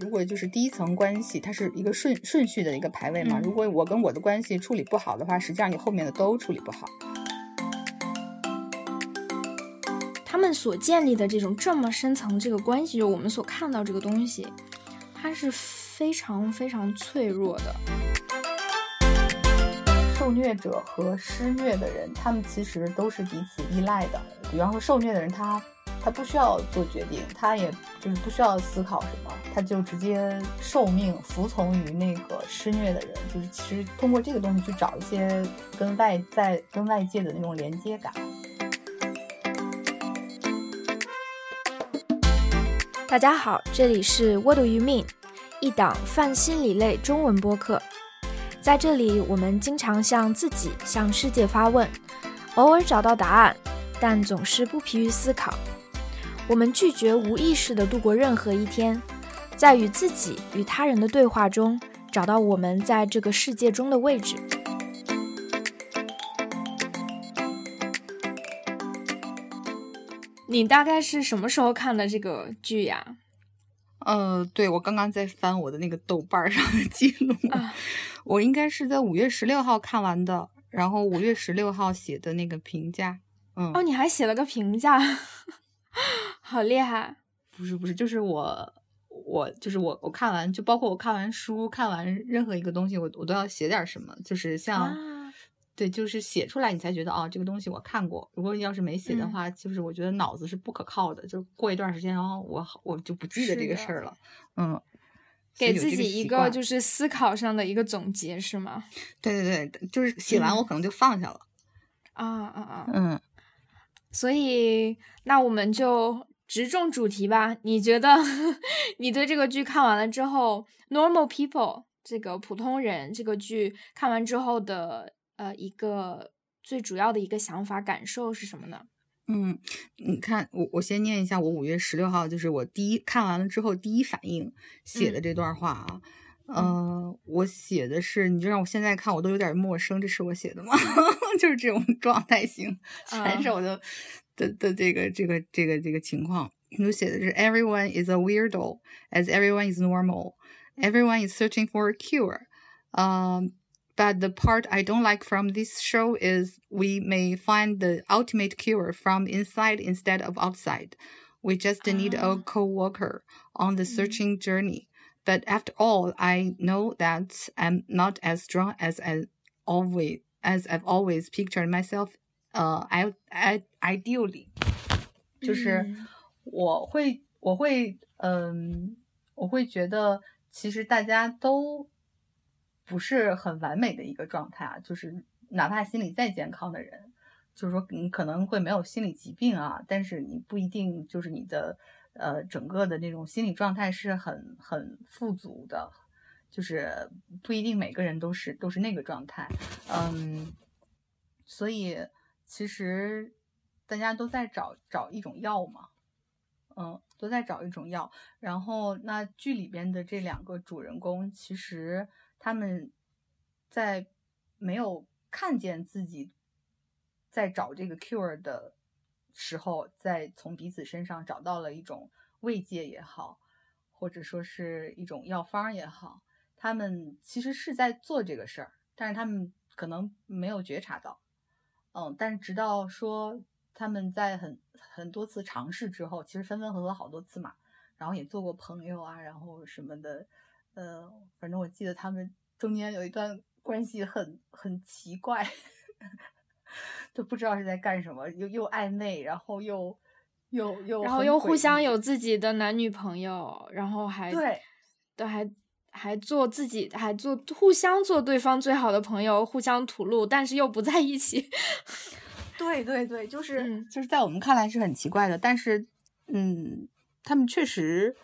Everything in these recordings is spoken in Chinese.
如果就是第一层关系，它是一个顺顺序的一个排位嘛。如果我跟我的关系处理不好的话，实际上你后面的都处理不好。他们所建立的这种这么深层这个关系，就我们所看到这个东西，它是非常非常脆弱的。受虐者和施虐的人，他们其实都是彼此依赖的。比方说，受虐的人他。他不需要做决定，他也就是不需要思考什么，他就直接受命服从于那个施虐的人，就是其实通过这个东西去找一些跟外在、跟外界的那种连接感。大家好，这里是 What Do You Mean，一档泛心理类中文播客，在这里我们经常向自己、向世界发问，偶尔找到答案，但总是不疲于思考。我们拒绝无意识地度过任何一天，在与自己与他人的对话中，找到我们在这个世界中的位置。你大概是什么时候看的这个剧呀？呃，对，我刚刚在翻我的那个豆瓣上的记录，我应该是在五月十六号看完的，然后五月十六号写的那个评价。嗯，哦，你还写了个评价。好厉害！不是不是，就是我我就是我我看完就包括我看完书看完任何一个东西，我我都要写点什么，就是像对，就是写出来你才觉得哦，这个东西我看过。如果你要是没写的话，就是我觉得脑子是不可靠的，就过一段时间，然后我我就不记得这个事儿了。嗯，给自己一个就是思考上的一个总结是吗？对对对，就是写完我可能就放下了。啊啊啊！嗯。所以，那我们就直中主题吧。你觉得，你对这个剧看完了之后，《Normal People》这个普通人这个剧看完之后的呃一个最主要的一个想法感受是什么呢？嗯，你看，我我先念一下我五月十六号，就是我第一看完了之后第一反应写的这段话啊。嗯，我写的是，你就让我现在看，我都有点陌生。这是我写的吗？就是这种状态型全是我的的的这个这个这个这个情况。我写的是，Everyone is a weirdo, as everyone is normal. Everyone is searching for a cure. Um, but the part I don't like from this show is we may find the ultimate cure from inside instead of outside. We just need a co-worker on the searching journey. But after all, I know that I'm not as strong as I always as I've always pictured myself. 呃，I I ideally，就是我会我会嗯，我会觉得其实大家都不是很完美的一个状态啊。就是哪怕心理再健康的人，就是说你可能会没有心理疾病啊，但是你不一定就是你的。呃，整个的那种心理状态是很很富足的，就是不一定每个人都是都是那个状态，嗯，所以其实大家都在找找一种药嘛，嗯，都在找一种药。然后那剧里边的这两个主人公，其实他们在没有看见自己在找这个 cure 的。时候，在从彼此身上找到了一种慰藉也好，或者说是一种药方也好，他们其实是在做这个事儿，但是他们可能没有觉察到，嗯，但是直到说他们在很很多次尝试之后，其实分分合合好多次嘛，然后也做过朋友啊，然后什么的，呃，反正我记得他们中间有一段关系很很奇怪。都不知道是在干什么，又又暧昧，然后又又又，然后又互相有自己的男女朋友，然后还对，都还还做自己，还做互相做对方最好的朋友，互相吐露，但是又不在一起。对对对，就是就是在我们看来是很奇怪的，但是嗯，他们确实。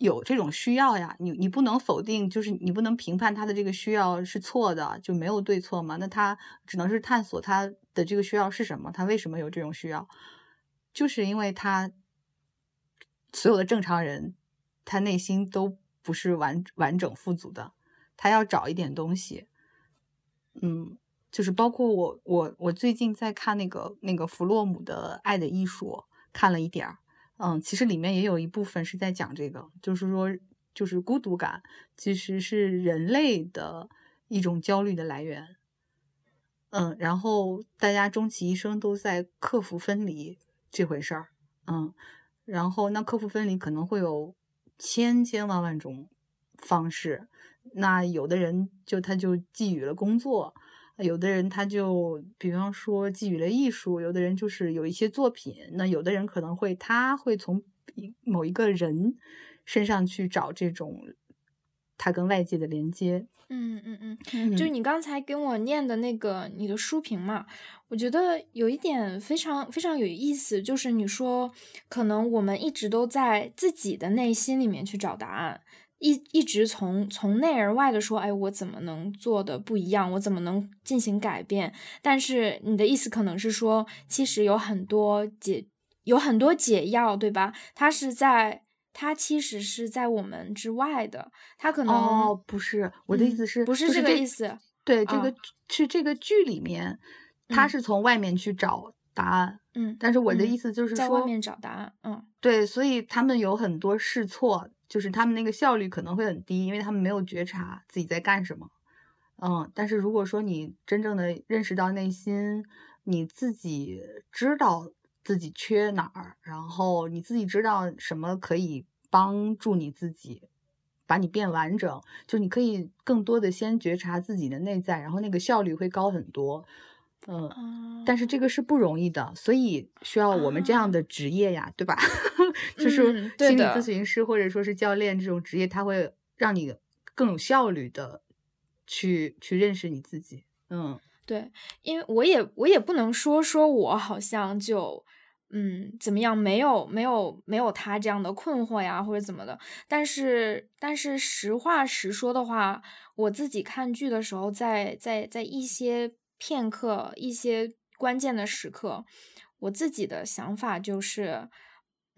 有这种需要呀，你你不能否定，就是你不能评判他的这个需要是错的，就没有对错嘛？那他只能是探索他的这个需要是什么，他为什么有这种需要？就是因为他所有的正常人，他内心都不是完完整富足的，他要找一点东西。嗯，就是包括我我我最近在看那个那个弗洛姆的《爱的艺术》，看了一点儿。嗯，其实里面也有一部分是在讲这个，就是说就是孤独感，其实是人类的一种焦虑的来源。嗯，然后大家终其一生都在克服分离这回事儿。嗯，然后那克服分离可能会有千千万万种方式。那有的人就他就寄予了工作，有的人他就比方说寄予了艺术，有的人就是有一些作品。那有的人可能会他会从某一个人身上去找这种他跟外界的连接。嗯嗯嗯，就你刚才给我念的那个你的书评嘛，我觉得有一点非常非常有意思，就是你说可能我们一直都在自己的内心里面去找答案，一一直从从内而外的说，哎，我怎么能做的不一样？我怎么能进行改变？但是你的意思可能是说，其实有很多解有很多解药，对吧？它是在。它其实是在我们之外的，它可能哦，不是我的意思是，不是这个意思？对，这个是这个剧里面，他是从外面去找答案，嗯，但是我的意思就是在外面找答案，嗯，对，所以他们有很多试错，就是他们那个效率可能会很低，因为他们没有觉察自己在干什么，嗯，但是如果说你真正的认识到内心，你自己知道。自己缺哪儿，然后你自己知道什么可以帮助你自己，把你变完整。就你可以更多的先觉察自己的内在，然后那个效率会高很多。嗯，但是这个是不容易的，所以需要我们这样的职业呀，对吧？就是心理咨询师或者说是教练这种职业，他会让你更有效率的去去认识你自己。嗯，对，因为我也我也不能说说我好像就。嗯，怎么样？没有，没有，没有他这样的困惑呀，或者怎么的？但是，但是实话实说的话，我自己看剧的时候，在在在一些片刻、一些关键的时刻，我自己的想法就是，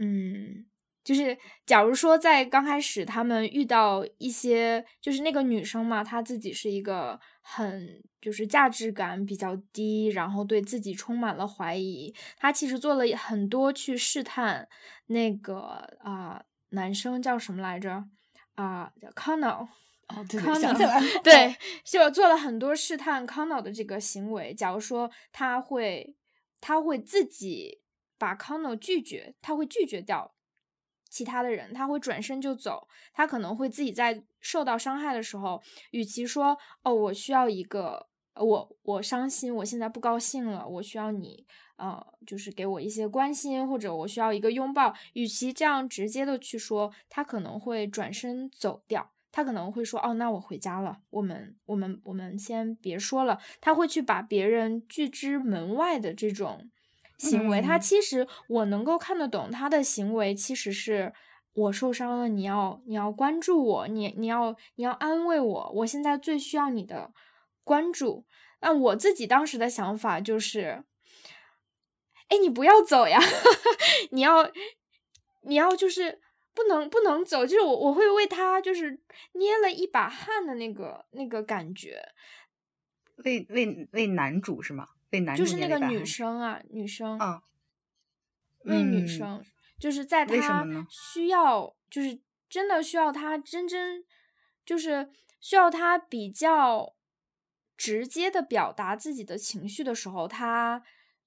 嗯。就是，假如说在刚开始他们遇到一些，就是那个女生嘛，她自己是一个很就是价值感比较低，然后对自己充满了怀疑。他其实做了很多去试探那个啊男生叫什么来着啊，Connell 哦，对就做了很多试探 Connell 的这个行为。假如说他会他会自己把 Connell 拒绝，他会拒绝掉。其他的人他会转身就走，他可能会自己在受到伤害的时候，与其说哦我需要一个我我伤心，我现在不高兴了，我需要你呃就是给我一些关心，或者我需要一个拥抱，与其这样直接的去说，他可能会转身走掉，他可能会说哦那我回家了，我们我们我们先别说了，他会去把别人拒之门外的这种。行为，他其实我能够看得懂他的行为，其实是我受伤了，你要你要关注我，你你要你要安慰我，我现在最需要你的关注。那我自己当时的想法就是，哎，你不要走呀，你要你要就是不能不能走，就是我我会为他就是捏了一把汗的那个那个感觉，为为为男主是吗？为男主就是那个女生啊，女生啊，为女生，就是在他需要，就是真的需要他真真，就是需要他比较直接的表达自己的情绪的时候，他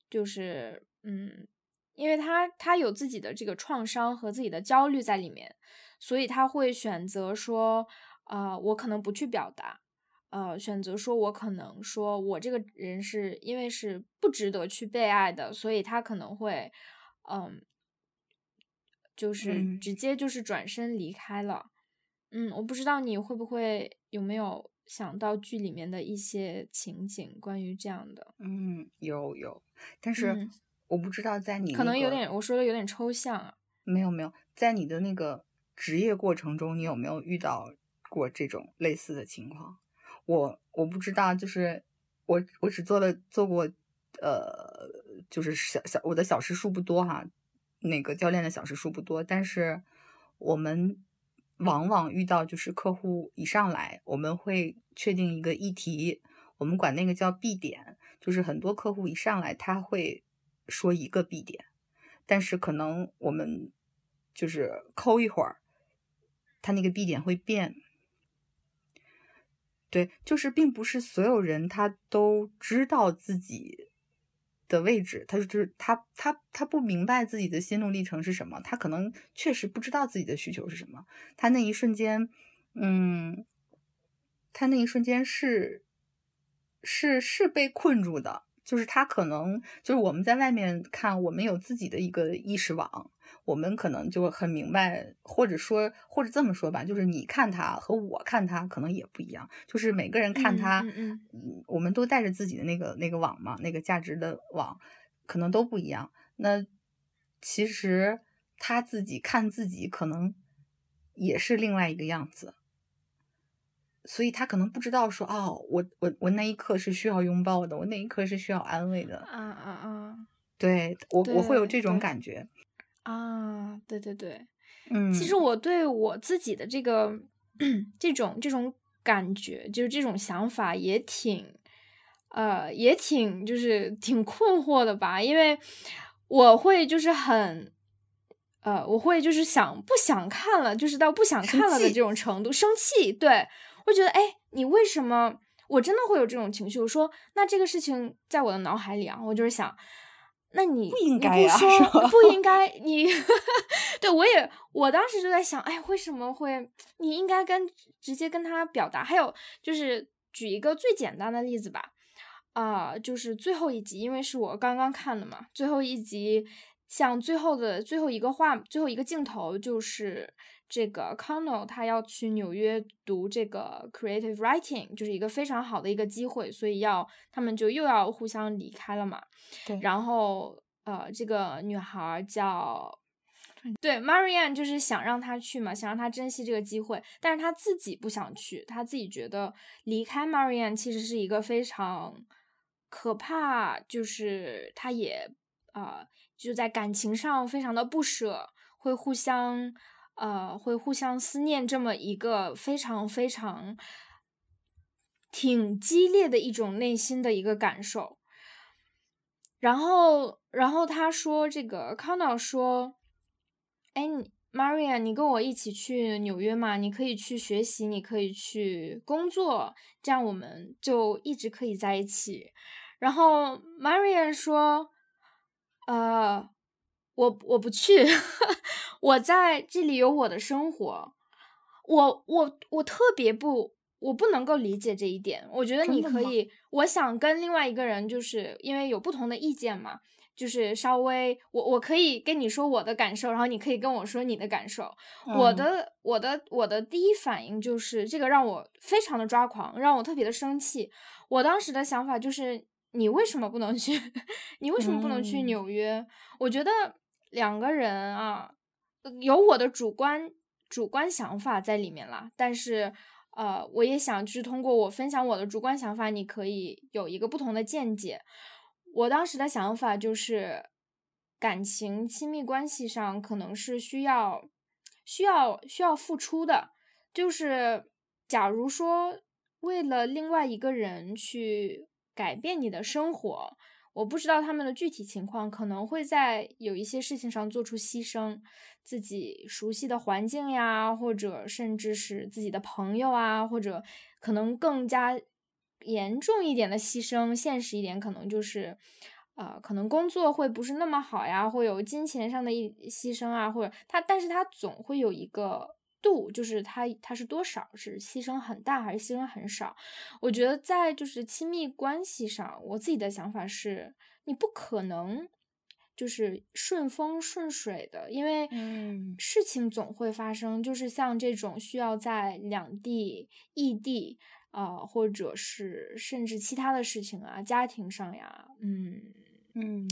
就是嗯，因为他他有自己的这个创伤和自己的焦虑在里面，所以他会选择说啊，我可能不去表达。呃，选择说，我可能说，我这个人是因为是不值得去被爱的，所以他可能会，嗯，就是直接就是转身离开了。嗯，我不知道你会不会有没有想到剧里面的一些情景，关于这样的。嗯，有有，但是我不知道在你可能有点我说的有点抽象啊。没有没有，在你的那个职业过程中，你有没有遇到过这种类似的情况？我我不知道，就是我我只做了做过，呃，就是小小我的小时数不多哈，那个教练的小时数不多，但是我们往往遇到就是客户一上来，我们会确定一个议题，我们管那个叫 B 点，就是很多客户一上来他会说一个 B 点，但是可能我们就是抠一会儿。他那个 B 点会变。对，就是并不是所有人他都知道自己的位置，他就是他他他不明白自己的心路历程是什么，他可能确实不知道自己的需求是什么，他那一瞬间，嗯，他那一瞬间是是是被困住的，就是他可能就是我们在外面看，我们有自己的一个意识网。我们可能就很明白，或者说，或者这么说吧，就是你看他和我看他可能也不一样，就是每个人看他，嗯，我们都带着自己的那个那个网嘛，那个价值的网，可能都不一样。那其实他自己看自己，可能也是另外一个样子，所以他可能不知道说，哦，我我我那一刻是需要拥抱的，我那一刻是需要安慰的。啊啊啊！对我我会有这种感觉。啊，对对对，嗯，其实我对我自己的这个 这种这种感觉，就是这种想法也挺，呃，也挺就是挺困惑的吧，因为我会就是很，呃，我会就是想不想看了，就是到不想看了的这种程度，生气，对我觉得，哎，你为什么？我真的会有这种情绪，我说，那这个事情在我的脑海里啊，我就是想。那你不应该呀，不应该你，对我也，我当时就在想，哎，为什么会？你应该跟直接跟他表达。还有就是举一个最简单的例子吧，啊，就是最后一集，因为是我刚刚看的嘛，最后一集，像最后的最后一个画，最后一个镜头就是。这个 Connell 他要去纽约读这个 creative writing，就是一个非常好的一个机会，所以要他们就又要互相离开了嘛。对。然后呃，这个女孩叫对 Marianne，就是想让他去嘛，想让他珍惜这个机会，但是他自己不想去，他自己觉得离开 Marianne 其实是一个非常可怕，就是他也啊就在感情上非常的不舍，会互相。呃，会互相思念，这么一个非常非常挺激烈的一种内心的一个感受。然后，然后他说：“这个康导说，哎，Maria，你跟我一起去纽约嘛？你可以去学习，你可以去工作，这样我们就一直可以在一起。”然后 Maria 说：“呃。”我我不去，我在这里有我的生活，我我我特别不，我不能够理解这一点。我觉得你可以，我想跟另外一个人，就是因为有不同的意见嘛，就是稍微我我可以跟你说我的感受，然后你可以跟我说你的感受。我的我的我的第一反应就是这个让我非常的抓狂，让我特别的生气。我当时的想法就是你为什么不能去？你为什么不能去纽约？我觉得。两个人啊，有我的主观主观想法在里面啦。但是，呃，我也想去通过我分享我的主观想法，你可以有一个不同的见解。我当时的想法就是，感情亲密关系上可能是需要需要需要付出的。就是假如说为了另外一个人去改变你的生活。我不知道他们的具体情况，可能会在有一些事情上做出牺牲，自己熟悉的环境呀，或者甚至是自己的朋友啊，或者可能更加严重一点的牺牲，现实一点可能就是，呃，可能工作会不是那么好呀，会有金钱上的一牺牲啊，或者他，但是他总会有一个。度就是它它是多少是牺牲很大还是牺牲很少？我觉得在就是亲密关系上，我自己的想法是，你不可能就是顺风顺水的，因为事情总会发生。就是像这种需要在两地异地啊，或者是甚至其他的事情啊，家庭上呀，嗯嗯，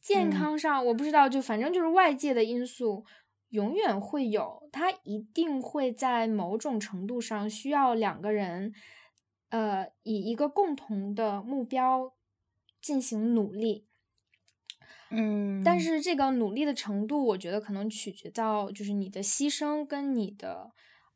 健康上我不知道，就反正就是外界的因素。永远会有，他一定会在某种程度上需要两个人，呃，以一个共同的目标进行努力。嗯，但是这个努力的程度，我觉得可能取决到就是你的牺牲跟你的，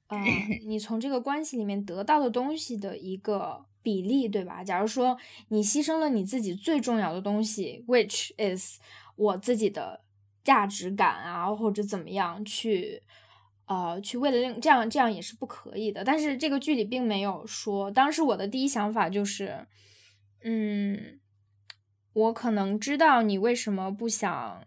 呃，你从这个关系里面得到的东西的一个比例，对吧？假如说你牺牲了你自己最重要的东西，which is 我自己的。价值感啊，或者怎么样去，呃，去为了令这样这样也是不可以的。但是这个剧里并没有说，当时我的第一想法就是，嗯，我可能知道你为什么不想，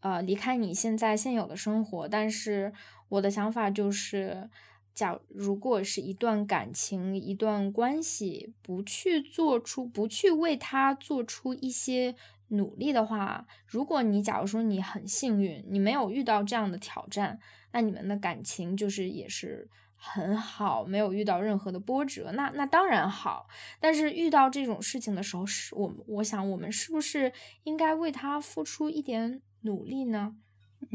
呃，离开你现在现有的生活，但是我的想法就是。假如果是一段感情、一段关系，不去做出、不去为他做出一些努力的话，如果你假如说你很幸运，你没有遇到这样的挑战，那你们的感情就是也是很好，没有遇到任何的波折，那那当然好。但是遇到这种事情的时候，是我我想我们是不是应该为他付出一点努力呢？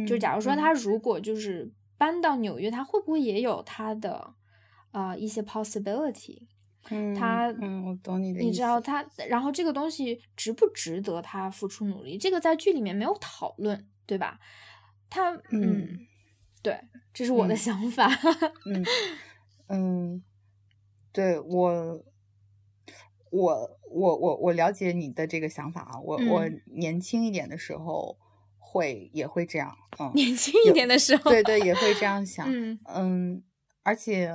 就假如说他如果就是。搬到纽约，他会不会也有他的啊一些 possibility？嗯，他嗯，我懂你的意思。你知道他，然后这个东西值不值得他付出努力？这个在剧里面没有讨论，对吧？他嗯，对，这是我的想法。嗯嗯，对我我我我我了解你的这个想法啊。我我年轻一点的时候。会也会这样，嗯，年轻一点的时候，对对，也会这样想，嗯嗯，而且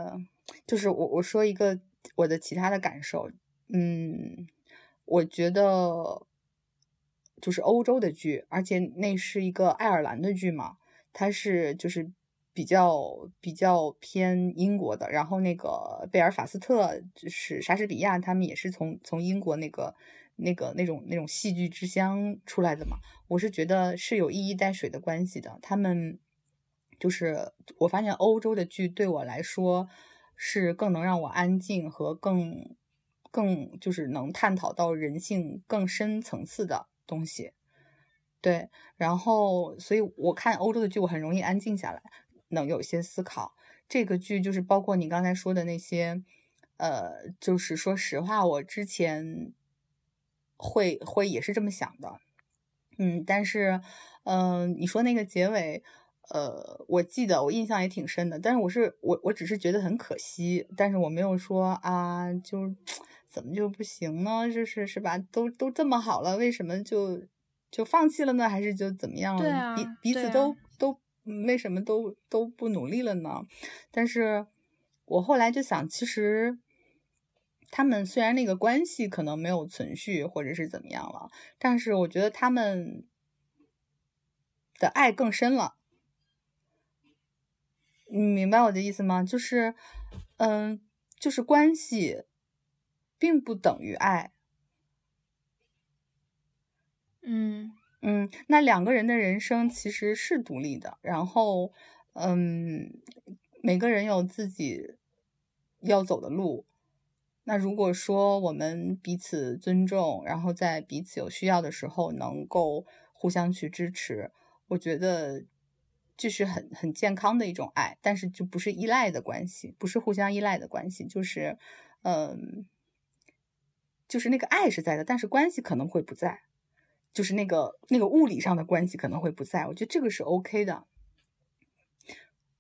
就是我我说一个我的其他的感受，嗯，我觉得就是欧洲的剧，而且那是一个爱尔兰的剧嘛，它是就是比较比较偏英国的，然后那个贝尔法斯特就是莎士比亚，他们也是从从英国那个。那个那种那种戏剧之乡出来的嘛，我是觉得是有一衣带水的关系的。他们就是我发现欧洲的剧对我来说是更能让我安静和更更就是能探讨到人性更深层次的东西。对，然后所以我看欧洲的剧，我很容易安静下来，能有些思考。这个剧就是包括你刚才说的那些，呃，就是说实话，我之前。会会也是这么想的，嗯，但是，嗯，你说那个结尾，呃，我记得我印象也挺深的，但是我是我我只是觉得很可惜，但是我没有说啊，就怎么就不行呢？就是是吧？都都这么好了，为什么就就放弃了呢？还是就怎么样了？彼彼此都都为什么都都不努力了呢？但是我后来就想，其实。他们虽然那个关系可能没有存续，或者是怎么样了，但是我觉得他们的爱更深了。你明白我的意思吗？就是，嗯，就是关系并不等于爱。嗯嗯，那两个人的人生其实是独立的，然后，嗯，每个人有自己要走的路。那如果说我们彼此尊重，然后在彼此有需要的时候能够互相去支持，我觉得这是很很健康的一种爱，但是就不是依赖的关系，不是互相依赖的关系，就是，嗯，就是那个爱是在的，但是关系可能会不在，就是那个那个物理上的关系可能会不在，我觉得这个是 OK 的，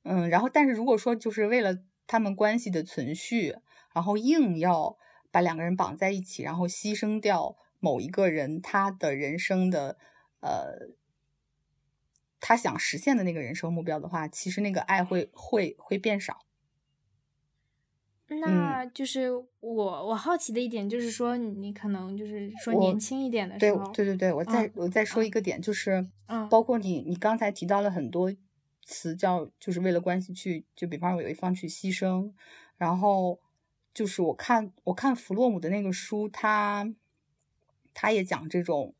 嗯，然后但是如果说就是为了他们关系的存续。然后硬要把两个人绑在一起，然后牺牲掉某一个人他的人生的呃，他想实现的那个人生目标的话，其实那个爱会会会变少。那就是我我好奇的一点就是说，你可能就是说年轻一点的时候，对对对对，我再我再说一个点，就是嗯，包括你你刚才提到了很多词，叫就是为了关系去，就比方有一方去牺牲，然后。就是我看我看弗洛姆的那个书，他他也讲这种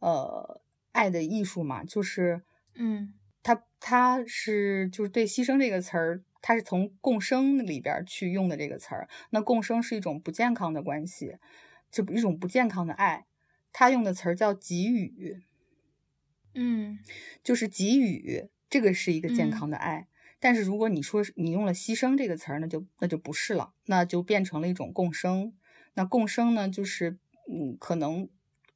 呃爱的艺术嘛，就是嗯，他他是就是对牺牲这个词儿，他是从共生里边去用的这个词儿。那共生是一种不健康的关系，就一种不健康的爱。他用的词儿叫给予，嗯，就是给予，这个是一个健康的爱。但是如果你说你用了“牺牲”这个词儿，那就那就不是了，那就变成了一种共生。那共生呢，就是嗯，可能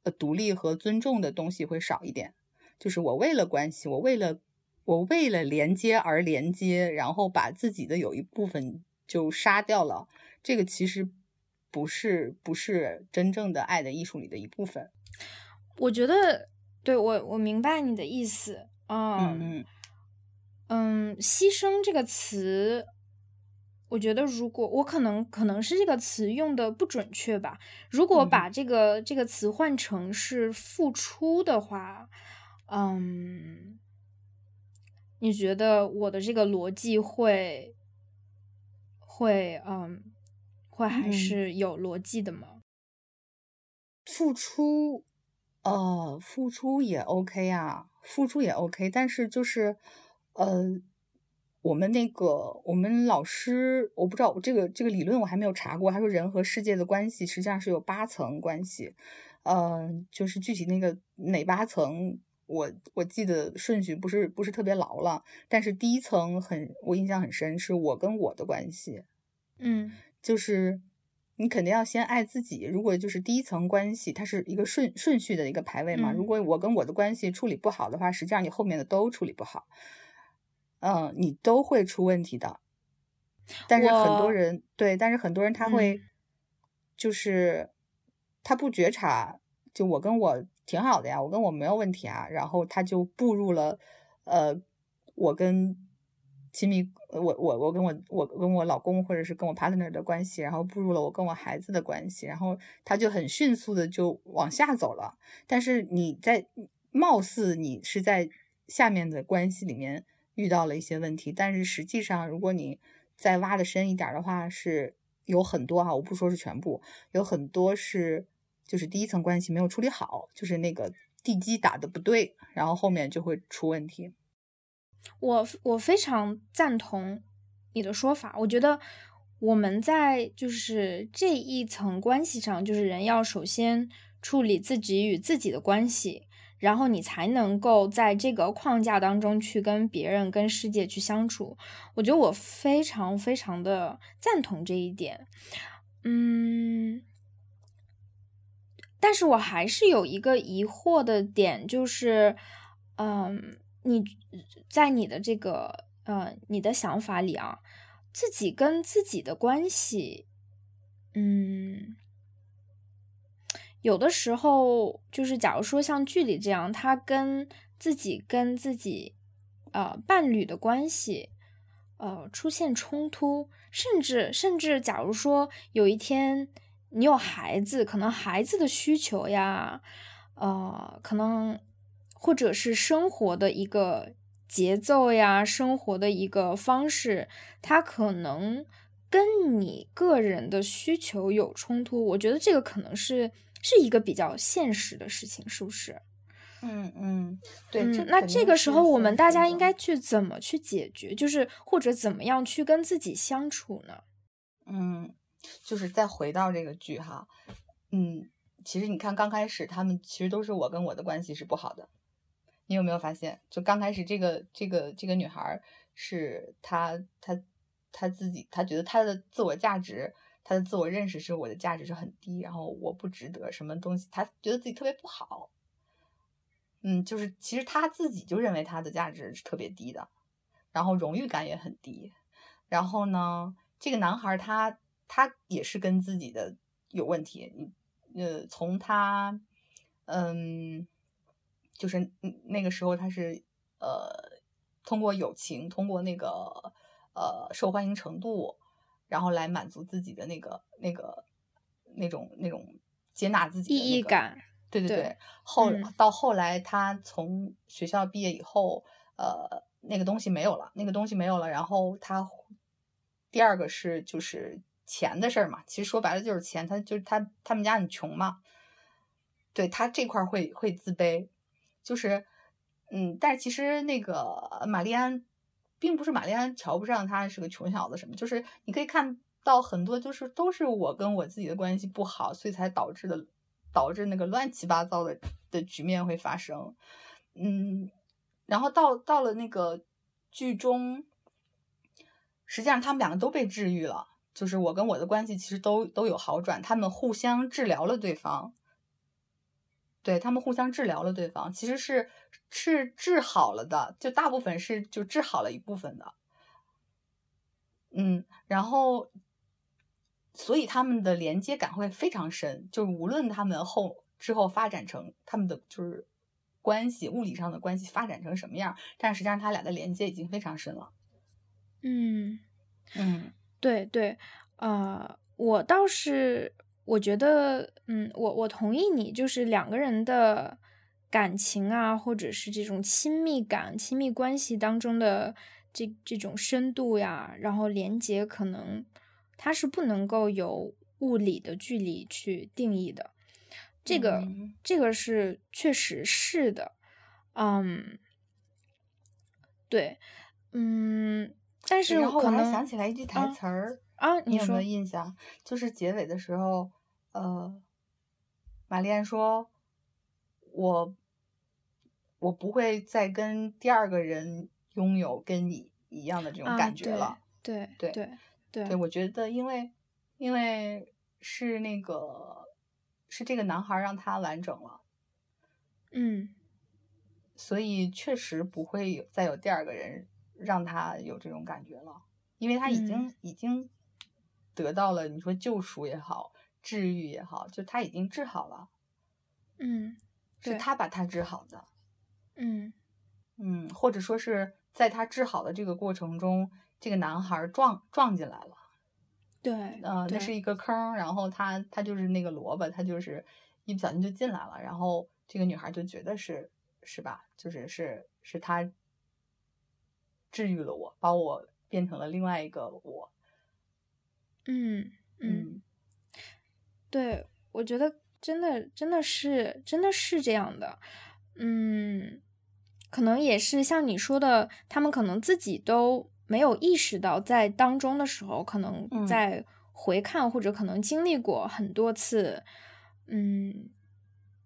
呃，独立和尊重的东西会少一点。就是我为了关系，我为了我为了连接而连接，然后把自己的有一部分就杀掉了。这个其实不是不是真正的爱的艺术里的一部分。我觉得，对我我明白你的意思啊。嗯嗯。嗯，牺牲这个词，我觉得如果我可能可能是这个词用的不准确吧。如果把这个这个词换成是付出的话，嗯，你觉得我的这个逻辑会会嗯会还是有逻辑的吗？付出，呃，付出也 OK 啊，付出也 OK，但是就是。呃，我们那个我们老师，我不知道这个这个理论我还没有查过。他说人和世界的关系实际上是有八层关系，呃，就是具体那个哪八层，我我记得顺序不是不是特别牢了。但是第一层很我印象很深，是我跟我的关系，嗯，就是你肯定要先爱自己。如果就是第一层关系，它是一个顺顺序的一个排位嘛。如果我跟我的关系处理不好的话，实际上你后面的都处理不好。嗯，你都会出问题的，但是很多人对，但是很多人他会，就是他不觉察，就我跟我挺好的呀，我跟我没有问题啊，然后他就步入了，呃，我跟亲密，我我我跟我我跟我老公或者是跟我 partner 的关系，然后步入了我跟我孩子的关系，然后他就很迅速的就往下走了，但是你在貌似你是在下面的关系里面。遇到了一些问题，但是实际上，如果你再挖的深一点的话，是有很多哈，我不说是全部，有很多是就是第一层关系没有处理好，就是那个地基打的不对，然后后面就会出问题。我我非常赞同你的说法，我觉得我们在就是这一层关系上，就是人要首先处理自己与自己的关系。然后你才能够在这个框架当中去跟别人、跟世界去相处。我觉得我非常非常的赞同这一点。嗯，但是我还是有一个疑惑的点，就是，嗯，你在你的这个呃你的想法里啊，自己跟自己的关系，嗯。有的时候，就是假如说像剧里这样，他跟自己跟自己，呃，伴侣的关系，呃，出现冲突，甚至甚至，假如说有一天你有孩子，可能孩子的需求呀，呃，可能或者是生活的一个节奏呀，生活的一个方式，他可能跟你个人的需求有冲突，我觉得这个可能是。是一个比较现实的事情，是不是？嗯嗯，对。那这个时候，我们大家应该去怎么去解决？就是或者怎么样去跟自己相处呢？嗯，就是再回到这个剧哈，嗯，其实你看刚开始他们其实都是我跟我的关系是不好的，你有没有发现？就刚开始这个这个这个女孩是她她她自己，她觉得她的自我价值。他的自我认识是我的价值是很低，然后我不值得什么东西，他觉得自己特别不好。嗯，就是其实他自己就认为他的价值是特别低的，然后荣誉感也很低。然后呢，这个男孩他他也是跟自己的有问题。呃，从他嗯，就是那个时候他是呃，通过友情，通过那个呃受欢迎程度。然后来满足自己的那个、那个、那种、那种接纳自己的意义感。对对对。后到后来，他从学校毕业以后，呃，那个东西没有了，那个东西没有了。然后他第二个是就是钱的事儿嘛，其实说白了就是钱。他就是他他们家很穷嘛，对他这块会会自卑，就是嗯，但是其实那个玛丽安。并不是玛丽安瞧不上他是个穷小子什么，就是你可以看到很多，就是都是我跟我自己的关系不好，所以才导致的，导致那个乱七八糟的的局面会发生。嗯，然后到到了那个剧中，实际上他们两个都被治愈了，就是我跟我的关系其实都都有好转，他们互相治疗了对方。对他们互相治疗了对方，其实是是治好了的，就大部分是就治好了一部分的，嗯，然后所以他们的连接感会非常深，就是无论他们后之后发展成他们的就是关系，物理上的关系发展成什么样，但实际上他俩的连接已经非常深了。嗯嗯对对，呃，我倒是我觉得，嗯，我我同意你，就是两个人的感情啊，或者是这种亲密感、亲密关系当中的这这种深度呀，然后连接，可能它是不能够有物理的距离去定义的。这个、嗯这个是确实是的，嗯，对，嗯，但是然后我还可能想起来一句台啊词儿啊，你有没有印象？就是结尾的时候，呃，玛丽安说：“我我不会再跟第二个人拥有跟你一样的这种啊感觉了。对对对对对，我觉得因为因为是那个是这个男孩让他完整了，嗯所以确实不会有再有第二个人让他有这种感觉了，因为他已经、嗯已经得到了你说救赎也好，治愈也好，就他已经治好了，嗯是他把他治好的，嗯。嗯，或者说是在他治好的这个过程中，这个男孩撞撞进来了。对，呃，那是。一个坑儿，然后他他就是那个萝卜，他就是一不小心就进来了，然后这个女孩就觉得是是吧，就是是是他治愈了我，把我变成了另外一个我，嗯嗯，嗯。对，我觉得真的真的是真的是这样的，嗯，可能也是像你说的，他们可能自己都没有意识到，在当中的时候，可能嗯。在回看或者可能经历过很多次，嗯，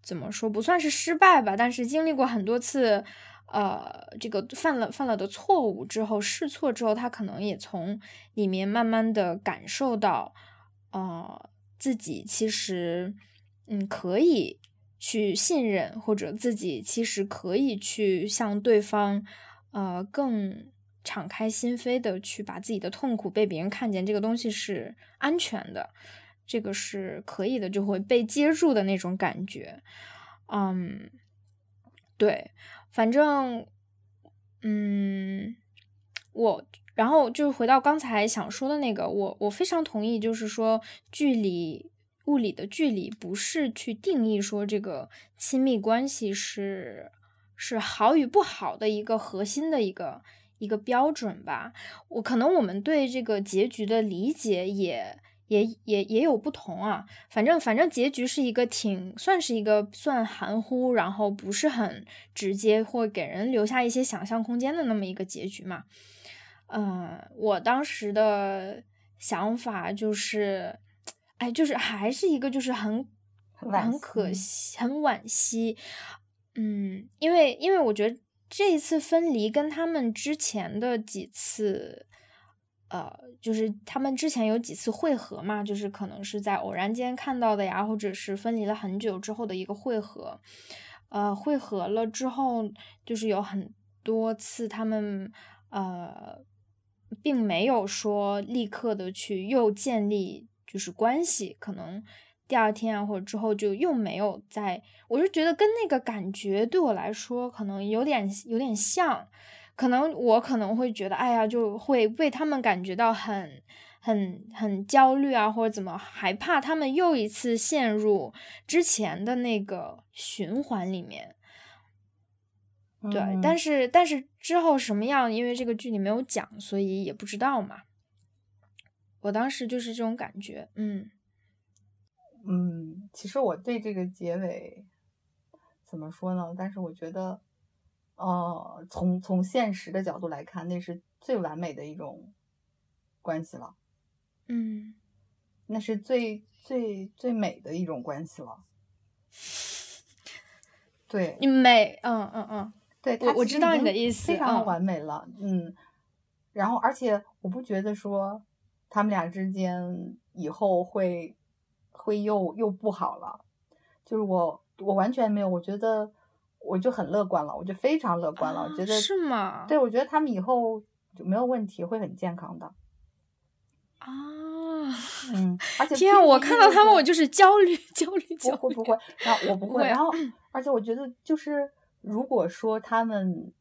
怎么说不算是失败吧，但是经历过很多次。呃，这个犯了犯了的错误之后，试错之后，他可能也从里面慢慢的感受到，呃，自己其实，嗯，可以去信任，或者自己其实可以去向对方，呃，更敞开心扉的去把自己的痛苦被别人看见，这个东西是安全的，这个是可以的，就会被接住的那种感觉，嗯，对。反正，嗯，我然后就是回到刚才想说的那个，我我非常同意，就是说距离物理的距离不是去定义说这个亲密关系是是好与不好的一个核心的一个一个标准吧。我可能我们对这个结局的理解也。也也也有不同啊，反正反正结局是一个挺算是一个算含糊，然后不是很直接，或给人留下一些想象空间的那么一个结局嘛。嗯，我当时的想法就是，哎，就是还是一个就是很很可惜惜，很惋惜。嗯，因为因为我觉得这一次分离跟他们之前的几次。呃，就是他们之前有几次会合嘛，就是可能是在偶然间看到的呀，或者是分离了很久之后的一个会合。呃，会合了之后，就是有很多次他们呃，并没有说立刻的去又建立就是关系，可能第二天啊或者之后就又没有在。我就觉得跟那个感觉对我来说可能有点有点像。可能我可能会觉得，哎呀，就会为他们感觉到很、很、很焦虑啊，或者怎么，害怕他们又一次陷入之前的那个循环里面。对，嗯但是但是之后什么样，因为这个剧里没有讲，所以也不知道嘛。我当时就是这种感觉，嗯嗯，其实我对这个结尾怎么说呢？但是我觉得。呃，从从现实的角度来看，那是最完美的一种关系了。嗯，那是最最最美的一种关系了。对，你美，嗯嗯嗯，对，我我知道你的意思非常嗯完美了。嗯，然后而且我不觉得说他们俩之间以后会会又又不好了，就是我我完全没有，我觉得。我就很乐观了，我就非常乐观了。啊我觉得是吗？对，我觉得他们以后就没有问题，会很健康的。啊，嗯，而且天啊！我看到他们，我就就是焦虑，焦虑，焦虑。不会不会，然后我不会，会然后而且我觉得就是如果说他们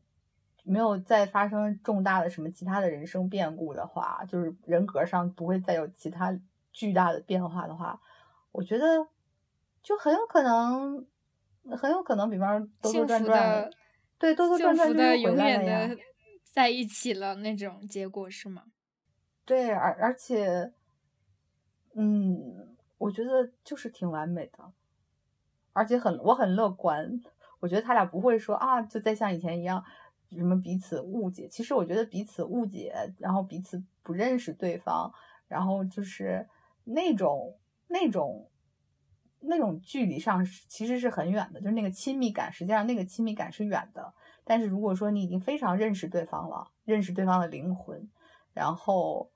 没有再发生重大的什么其他的人生变故的话，就是人格上不会再有其他巨大的变化的话，我觉得就很有可能，很有可能，比方兜兜转转，对，兜兜转转就永远的在一起了那种结果是吗？对，而而且，嗯，我觉得就是挺完美的，而且很我很乐观，我觉得他俩不会说啊，就再像以前一样。什么彼此误解？其实我觉得彼此误解，然后彼此不认识对方，然后就是那种那种那种距离上其实是很远的，就是那个亲密感，实际上那个亲密感是远的。但是如果说你已经非常认识对方了，认识对方的灵魂，然后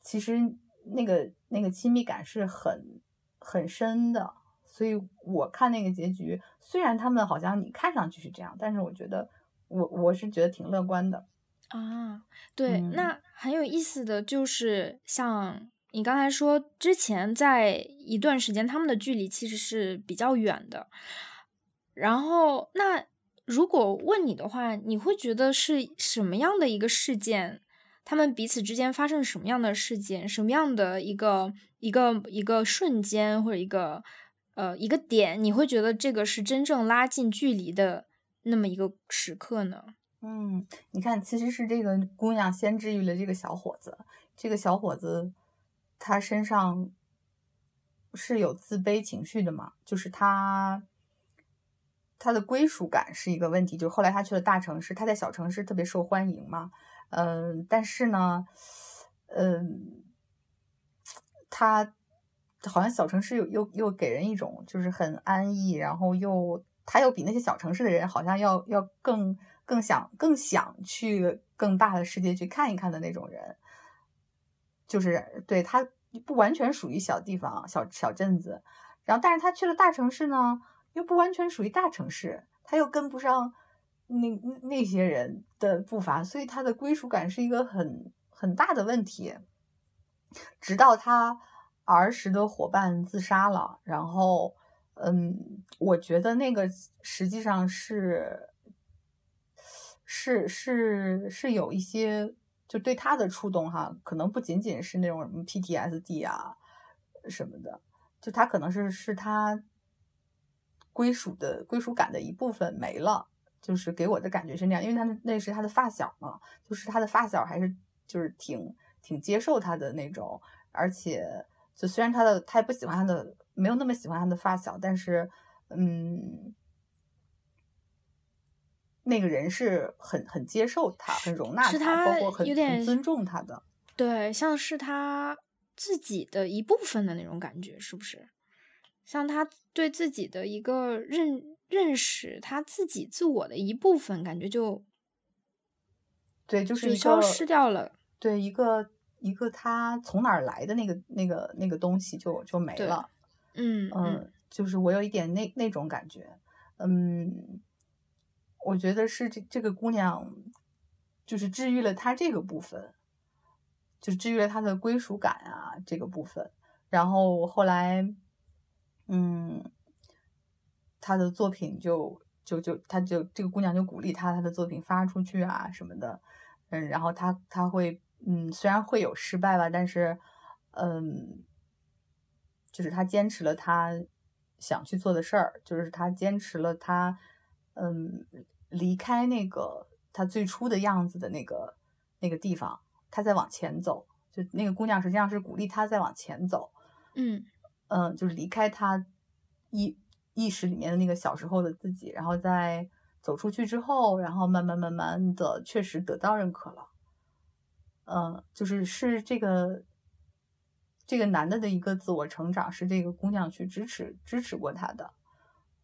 其实那个那个亲密感是很很深的。所以我看那个结局，虽然他们好像你看上去是这样，但是我觉得。我我是觉得挺乐观的啊，对，那很有意思的就是，像你刚才说，之前在一段时间他们的距离其实是比较远的。然后，那如果问你的话，你会觉得是什么样的一个事件？他们彼此之间发生什么样的事件？什么样的一个一个一个瞬间或者一个呃一个点？你会觉得这个是真正拉近距离的？那么一个时刻呢？嗯，你看，其实是这个姑娘先治愈了这个小伙子。这个小伙子他身上是有自卑情绪的嘛？就是他他的归属感是一个问题。就后来他去了大城市，他在小城市特别受欢迎嘛。嗯，但是呢，嗯，他好像小城市又又又给人一种就是很安逸，然后又。他又比那些小城市的人好像要要更更想更想去更大的世界去看一看的那种人，就是对他不完全属于小地方小小镇子，然后但是他去了大城市呢，又不完全属于大城市，他又跟不上那那些人的步伐，所以他的归属感是一个很很大的问题。直到他儿时的伙伴自杀了，然后。嗯，我觉得那个实际上是是是是有一些就对他的触动哈，可能不仅仅是那种什么 PTSD 啊什么的，就他可能是是他归属的归属感的一部分没了，就是给我的感觉是那样，因为他那是他的发小嘛，就是他的发小还是就是挺挺接受他的那种，而且就虽然他的他也不喜欢他的。没有那么喜欢他的发小，但是，嗯，那个人是很很接受他，很容纳他，包括很很尊重他的。对，像是他自己的一部分的那种感觉，是不是？像他对自己的一个认认识，他自己自我的一部分，感觉就对，就是消失掉了。对，一个一个他从哪儿来的那个那个那个东西就就没了。嗯嗯，就是我有一点那那种感觉，嗯，我觉得是这这个姑娘，就是治愈了她这个部分，就是治愈了她的归属感啊这个部分。然后后来，嗯，她的作品就就就，她就这个姑娘就鼓励她，她的作品发出去啊什么的，嗯，然后她她会，嗯，虽然会有失败吧，但是，嗯。就是他坚持了他想去做的事儿，就是他坚持了他，嗯，离开那个他最初的样子的那个那个地方，他在往前走。就那个姑娘实际上是鼓励他在往前走，嗯嗯，就是离开他意意识里面的那个小时候的自己，然后在走出去之后，然后慢慢慢慢的确实得到认可了。嗯，就是是这个。这个男的的一个自我成长是这个姑娘去支持支持过他的，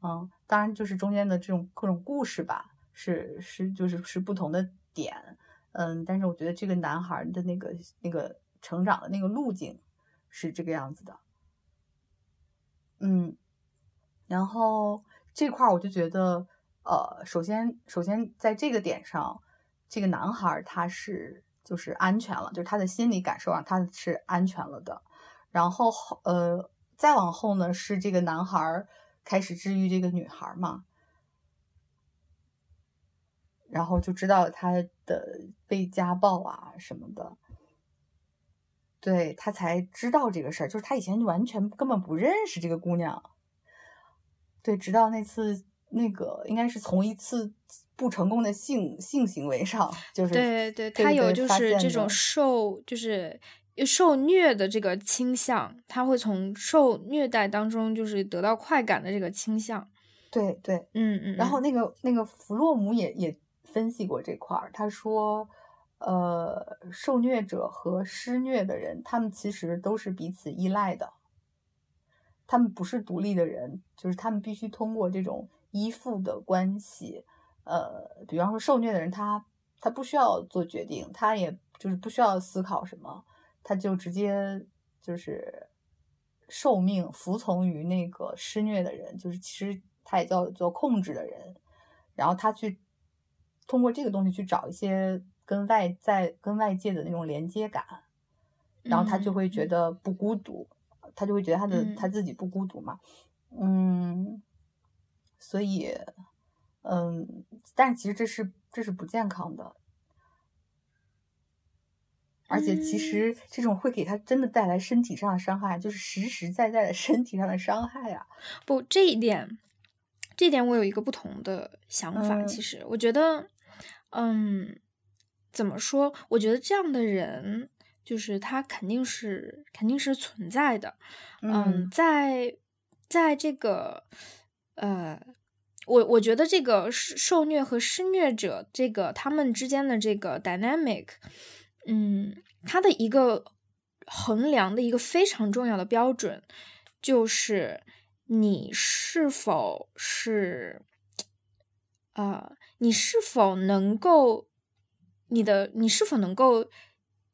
嗯，当然就是中间的这种各种故事吧，是是就是是不同的点，嗯，但是我觉得这个男孩的那个那个成长的那个路径是这个样子的，嗯，然后这块我就觉得，呃，首先首先在这个点上，这个男孩他是就是安全了，就是他的心理感受上他是安全了的。然后呃，再往后呢，是这个男孩开始治愈这个女孩嘛。然后就知道他的被家暴啊什么的，对他才知道这个事儿，就是他以前完全根本不认识这个姑娘，对，直到那次那个应该是从一次不成功的性性行为上，就是对对，对他有就是这种受就是受虐的这个倾向，他会从受虐待当中就是得到快感的这个倾向。对对，嗯嗯，嗯然后那个那个弗洛姆也也分析过这块儿，他说，呃，受虐者和施虐的人，他们其实都是彼此依赖的，他们不是独立的人，就是他们必须通过这种依附的关系，呃，比方说受虐的人他，他不需要做决定，他也就是不需要思考什么，他就直接就是受命服从于那个施虐的人，就是其实他也叫做控制的人，然后他去通过这个东西去找一些跟外在跟外界的那种连接感，然后他就会觉嗯得不孤独，他就会觉得他的他嗯自己不孤独嘛，嗯，所以嗯，但其实这是这是不健康的。而且其嗯实这种会给他真的带来身体上的伤害，就是实实在在的身体上的伤害啊。不，这一点，这点我有一个不同的想法。嗯其实，我觉得，嗯，怎么说？我觉得这样的人，就是他肯定是肯定是存在的。嗯，在在这个，呃，我我觉得这个受受虐和施虐者这个他们之间的这个 dynamic，嗯，它的一个衡量的一个非常重要的标准，就是你是否是，呃，你是否能够，你的你是否能够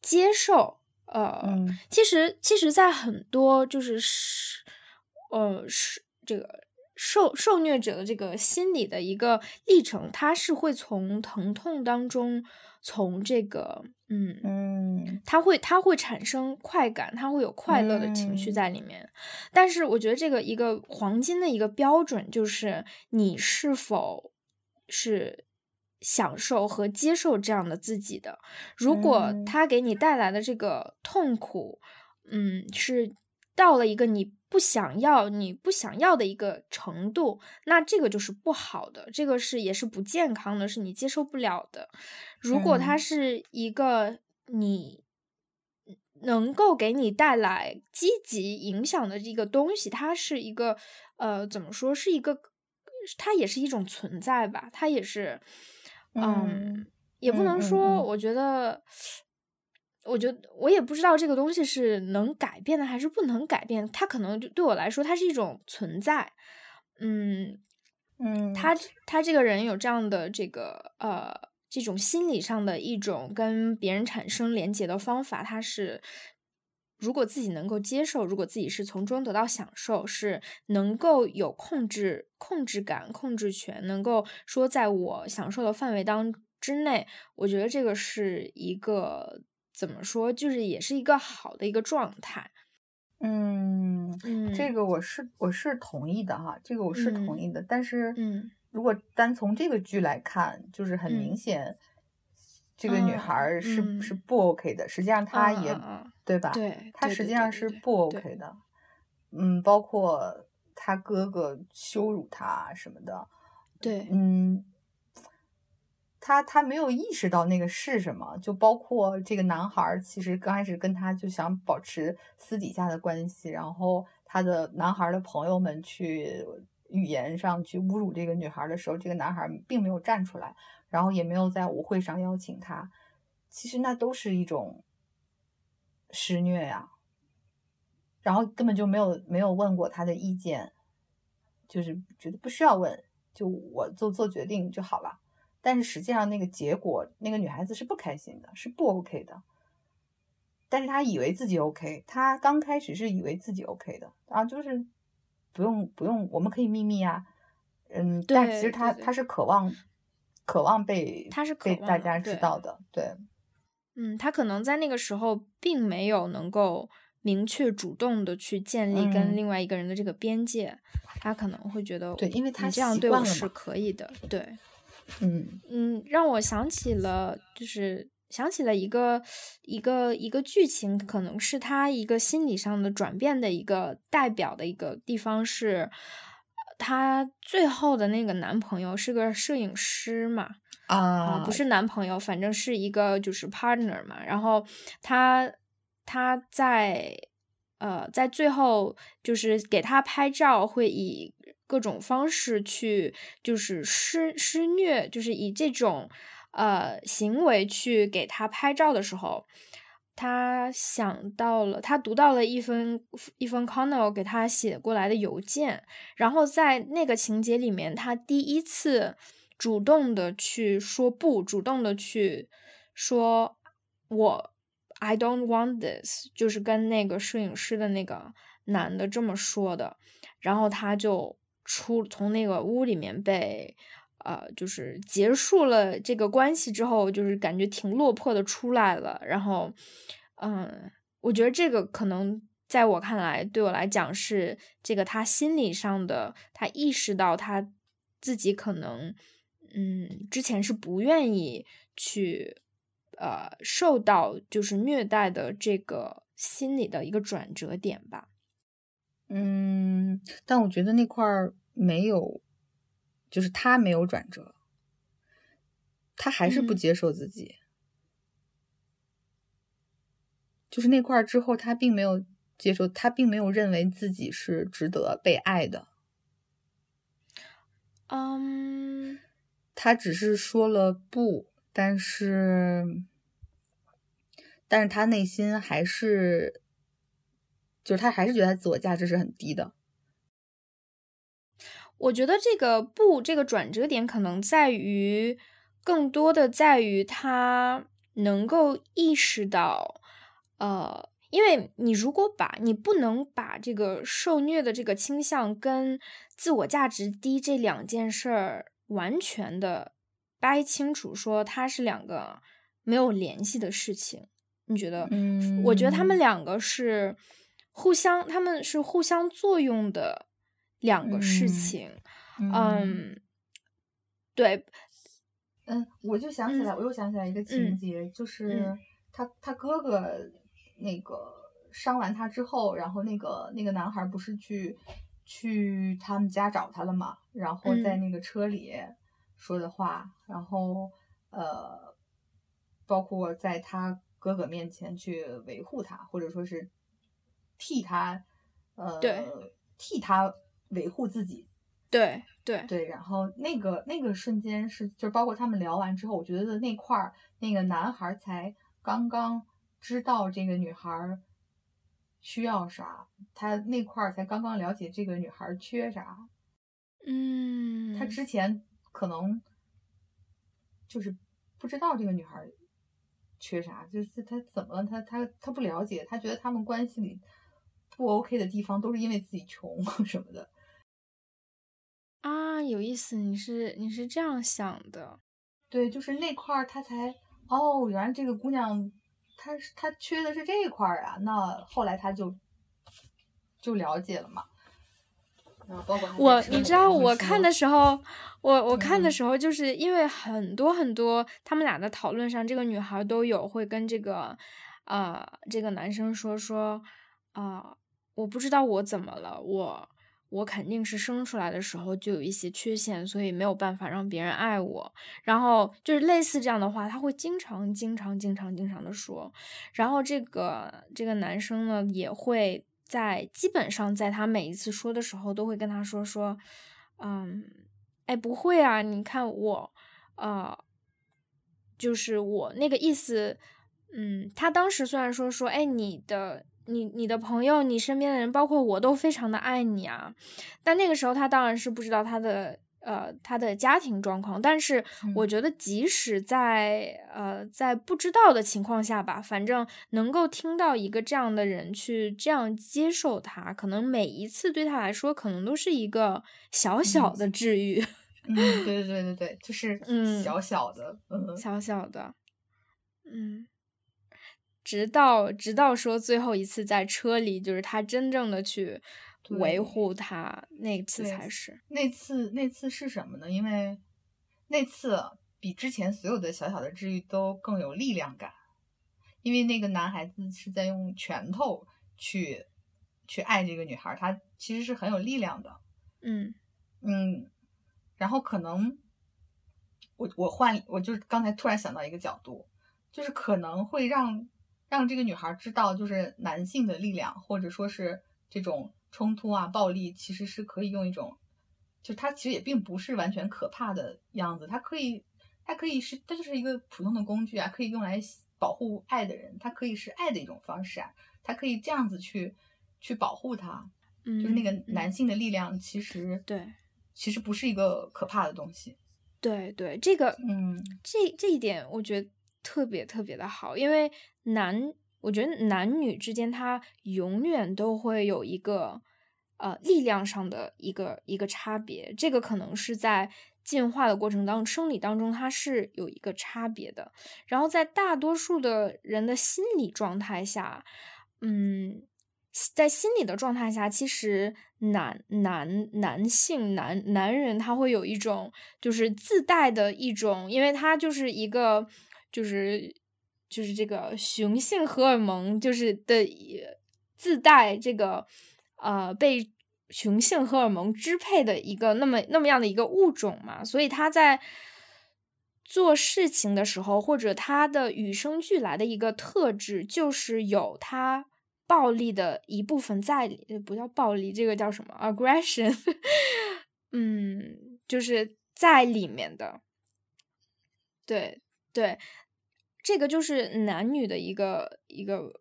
接受，呃，嗯。其实其实，在很多就是是，呃，是这个受受虐者的这个心理的一个历程，它是会从疼痛当中，从这个嗯嗯它会他会产生快感，他会有快乐的情绪嗯在里面。但是我觉得这个一个黄金的一个标准就是你是否是享受和接受这样的自己的。如果他给你带来的这个痛苦，嗯，是到了一个你不想要、你不想要的一个程度，那这个就是不好的，这个是也是不健康的，是你接受不了的。如果它嗯是一个你能够给你带来积极影响的这个东西，它是一个呃，怎么说，是一个，它也是一种存在吧，它也是，嗯，也不能说，嗯我觉得。我觉得我也不知道这个东西是能改变的还是不能改变，它可能就对我来说，它是一种存在。嗯，嗯，他他这个人有这样的这个呃这种心理上的一种跟别人产生连结的方法，他是如果自己能够接受，如果自己是从中得到享受，是能够有控制控制感、控制权，能够说在我享受的范围当之内，我觉得这个是一个怎么说，就是也是一个好的一个状态。嗯，嗯，这个我是我是同意的哈，这个我是同嗯意的。但是，嗯如果单从这个剧来看，就是很明嗯显，这个女嗯孩儿是、嗯是不 OK 的。实际上，她也、对吧？对，她实际上是不 OK 的。嗯，包括她哥哥羞辱她什么的。对，嗯，他他没有意识到那个是什么，就包括这个男孩，其实刚开始跟他就想保持私底下的关系，然后他的男孩的朋友们去语言上去侮辱这个女孩的时候，这个男孩并没有站出来，然后也没有在舞会上邀请他，其实那都是一种施虐呀、然后根本就没有没有问过他的意见，就是觉得不需要问，就我做做决定就好了。但是实际上那个结果，那个女孩子是不开心的，是不 OK 的。但是她以为自己 OK，她刚开始是以为自己 OK 的啊，就是不用不用，我们可以秘密啊，嗯，但其实她对对。她是渴望渴望被她是被大家知道的，对，嗯，他可能在那个时候并没有能够明确主动的去建立跟嗯。另外一个人的这个边界，他可能会觉得对因为他这样对我是可以的，对，嗯嗯，让我想起了，就是想起了一个一个一个剧情，可能是他一个心理上的转变的一个代表的一个地方是，他最后的那个男朋友是个摄影师嘛，啊，不是男朋友，反正是一个就是 partner 嘛，然后他他在呃在最后就是给他拍照会以。各种方式去就是施施虐，就是以这种呃行为去给他拍照的时候，他想到了，他读到了一封一封 Connell 给他写过来的邮件，然后在那个情节里面，他第一次主动的去说不，主动的去说我 I don't want this，就是跟那个摄影师的那个男的这么说的，然后他就。出从那个屋里面被，呃，就是结束了这个关系之后，就是感觉挺落魄的出来了。然后，嗯，我觉得这个可能在我看来，对我来讲是这个他心理上的，他意识到他自己可能，嗯，之前是不愿意去，呃，受到就是虐待的这个心理的一个转折点吧。嗯，但我觉得那块儿没有，就是他没有转折，他还是不接受自己。就是那块儿之后，他并没有接受，他并没有认为自己是值得被爱的。嗯，他只是说了不，但是，但是他内心还是。就是他还是觉得他自我价值是很低的。我觉得这个不，这个转折点可能在于，更多的在于他能够意识到，呃，因为你如果把你不能把这个受虐的这个倾向跟自我价值低这两件事儿完全的掰清楚，说它是两个没有联系的事情，你觉得？嗯，我觉得他们两个是。互相，他们是互相作用的两个事情。嗯，对，嗯，我就想起来，我又想起来一个情节，就是他他哥哥那个伤完他之后，然后那个那个男孩不是去去他们家找他了嘛？然后在那个车里说的话，然后呃，包括在他哥哥面前去维护他，或者说是。替他，呃，替他维护自己，对对对。然后那个那个瞬间是，就包括他们聊完之后，我觉得那块儿那个男孩才刚刚知道这个女孩需要啥，他那块儿才刚刚了解这个女孩缺啥。嗯，他之前可能就是不知道这个女孩缺啥，就是他怎么了？他他他不了解，他觉得他们关系里。不 OK 的地方都是因为自己穷 什么的啊，有意思，你是你是这样想的，对，就是那块儿他才哦，原来这个姑娘她是她缺的是这一块儿啊，那后来他就就了解了嘛。我你知道我看的时候，我我看的时候就是因为很多很多他们俩的讨论上，这个女孩都有会跟这个啊这个男生说说啊。我不知道我怎么了，我我肯定是生出来的时候就有一些缺陷，所以没有办法让别人爱我。然后就是类似这样的话，他会经常、经常、经常、经常的说。然后这个这个男生呢，也会在基本上在他每一次说的时候，都会跟他说说，嗯，哎，不会啊，你看我，呃，就是我那个意思，嗯，他当时虽然说说，哎，你的。你你的朋友，你身边的人，包括我都非常的爱你啊，但那个时候他当然是不知道他的呃他的家庭状况，但是我觉得即使在呃在不知道的情况下吧，反正能够听到一个这样的人去这样接受他，可能每一次对他来说可能都是一个小小的治愈。嗯，对对对对对，就是嗯小小的，嗯小小的，嗯。直到直到说最后一次在车里，就是他真正的去维护他那次才是那次那次是什么呢？因为那次比之前所有的小小的治愈都更有力量感，因为那个男孩子是在用拳头去去爱这个女孩，他其实是很有力量的。嗯嗯，然后可能我我换我就是刚才突然想到一个角度，就是可能会让让这个女孩知道，就是男性的力量或者说是这种冲突啊、暴力，其实是可以用一种，就它其实也并不是完全可怕的样子，它可以它可以是它就是一个普通的工具啊，可以用来保护爱的人，它可以是爱的一种方式啊，它可以这样子去去保护他。嗯就是那个男性的力量，其实对，其实不是一个可怕的东西。对对，这个嗯，这这一点我觉得特别特别的好，因为男，我觉得男女之间他永远都会有一个呃力量上的一个一个差别，这个可能是在进化的过程当中，生理当中它是有一个差别的。然后在大多数的人的心理状态下，嗯。在心理的状态下，其实男男男性男男人他会有一种就是自带的一种，因为他就是一个就是就是这个雄性荷尔蒙就是的自带这个呃被雄性荷尔蒙支配的一个那么那么样的一个物种嘛，所以他在做事情的时候，或者他的与生俱来的一个特质就是有他。暴力的一部分在里，不叫暴力，这个叫什么？aggression，嗯，就是在里面的。对对，这个就是男女的一个一个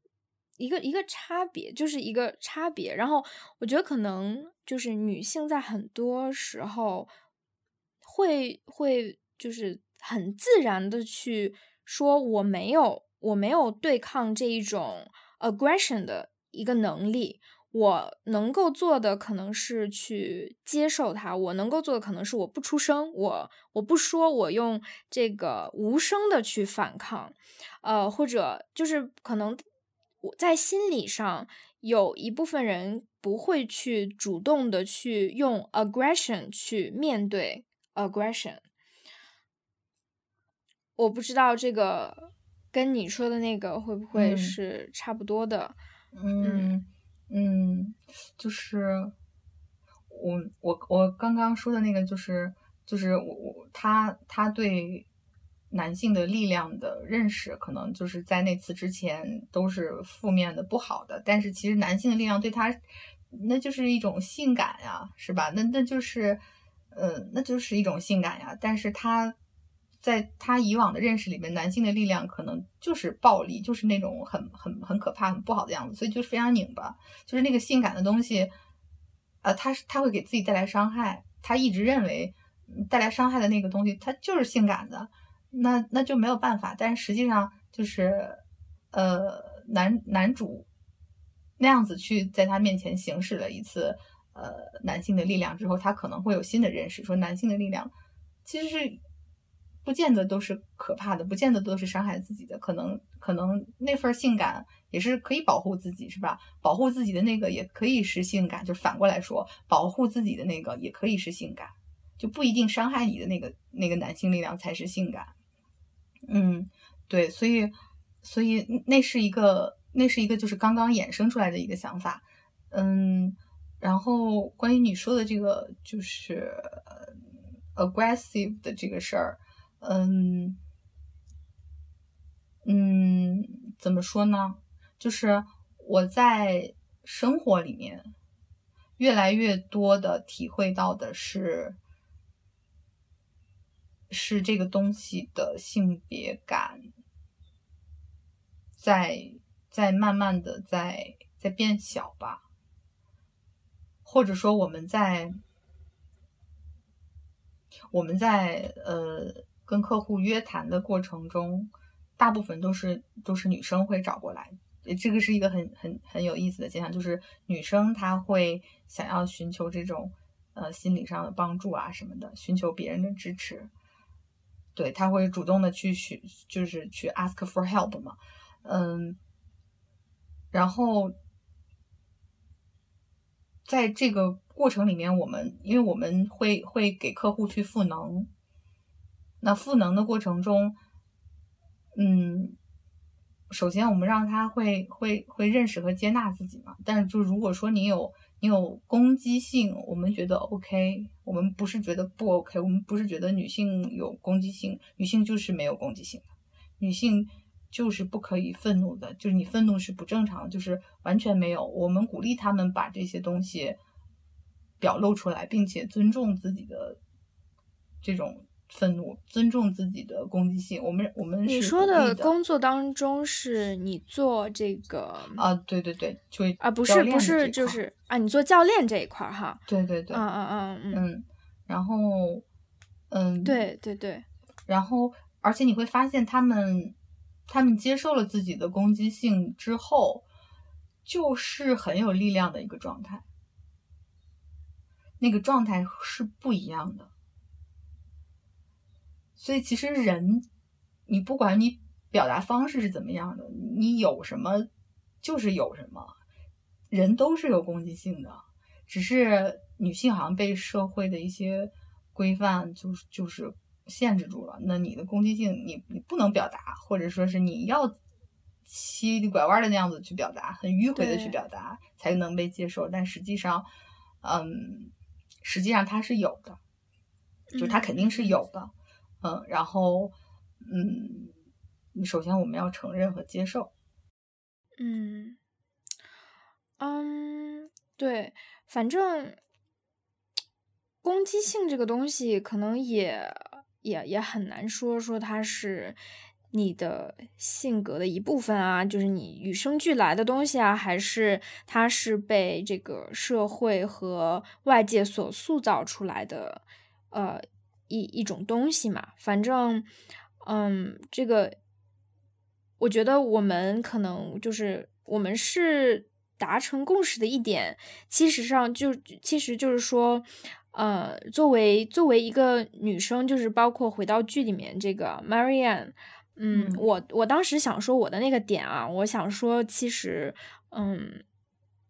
一个一个差别，就是一个差别。然后我觉得可能就是女性在很多时候会会就是很自然的去说我没有我没有对抗这一种。aggression 的一个能力，我能够做的可能是去接受它，我能够做的可能是我不出声，我我不说，我用这个无声的去反抗，呃，或者就是可能我在心理上有一部分人不会去主动的去用 aggression 去面对 aggression，我不知道这个。跟你说的那个会不会是差不多的？嗯嗯，嗯就是我我我刚刚说的那个，就是就是我我他他对男性的力量的认识，可能就是在那次之前都是负面的、不好的。但是其实男性的力量对他，那就是一种性感呀，是吧？那那就是呃，那就是一种性感呀。但是他。在他以往的认识里面，男性的力量可能就是暴力，就是那种很很很可怕、很不好的样子，所以就是非常拧巴，就是那个性感的东西，呃，他他会给自己带来伤害。他一直认为带来伤害的那个东西，他就是性感的，那那就没有办法。但是实际上就是，呃，男男主那样子去在他面前行使了一次呃男性的力量之后，他可能会有新的认识，说男性的力量其实是。不见得都是可怕的，不见得都是伤害自己的，可能可能那份性感也是可以保护自己，是吧？保护自己的那个也可以是性感，就反过来说，保护自己的那个也可以是性感，就不一定伤害你的那个那个男性力量才是性感。嗯，对，所以所以那是一个那是一个就是刚刚衍生出来的一个想法。嗯，然后关于你说的这个就是 aggressive 的这个事儿。嗯嗯，怎么说呢？就是我在生活里面越来越多的体会到的是，是这个东西的性别感在在慢慢的在在变小吧，或者说我们在我们在呃。跟客户约谈的过程中，大部分都是都是女生会找过来，这个是一个很很很有意思的现象，就是女生她会想要寻求这种呃心理上的帮助啊什么的，寻求别人的支持，对，她会主动的去寻，就是去 ask for help 嘛，嗯，然后在这个过程里面，我们因为我们会会给客户去赋能。那赋能的过程中，嗯，首先我们让他会会会认识和接纳自己嘛。但是就如果说你有你有攻击性，我们觉得 OK，我们不是觉得不 OK，我们不是觉得女性有攻击性，女性就是没有攻击性的，女性就是不可以愤怒的，就是你愤怒是不正常的，就是完全没有。我们鼓励他们把这些东西表露出来，并且尊重自己的这种。愤怒，尊重自己的攻击性。我们我们你说的工作当中，是你做这个啊？对对对，就啊，不是不是，就是啊，你做教练这一块儿哈？对对对，嗯嗯嗯嗯嗯，然后嗯，对对对，然后而且你会发现，他们他们接受了自己的攻击性之后，就是很有力量的一个状态，那个状态是不一样的。所以其实人，你不管你表达方式是怎么样的，你有什么就是有什么，人都是有攻击性的，只是女性好像被社会的一些规范就是就是限制住了。那你的攻击性，你你不能表达，或者说是你要七里拐弯的那样子去表达，很迂回的去表达才能被接受。但实际上，嗯，实际上它是有的，就它肯定是有的。嗯，嗯然后，嗯，你首先我们要承认和接受。嗯，嗯，对，反正攻击性这个东西，可能也也也很难说说它是你的性格的一部分啊，就是你与生俱来的东西啊，还是它是被这个社会和外界所塑造出来的，呃。一一种东西嘛，反正，嗯，这个，我觉得我们可能就是我们是达成共识的一点，其实上就其实就是说，呃，作为作为一个女生，就是包括回到剧里面这个 Marianne，嗯，我我当时想说我的那个点啊，我想说其实，嗯。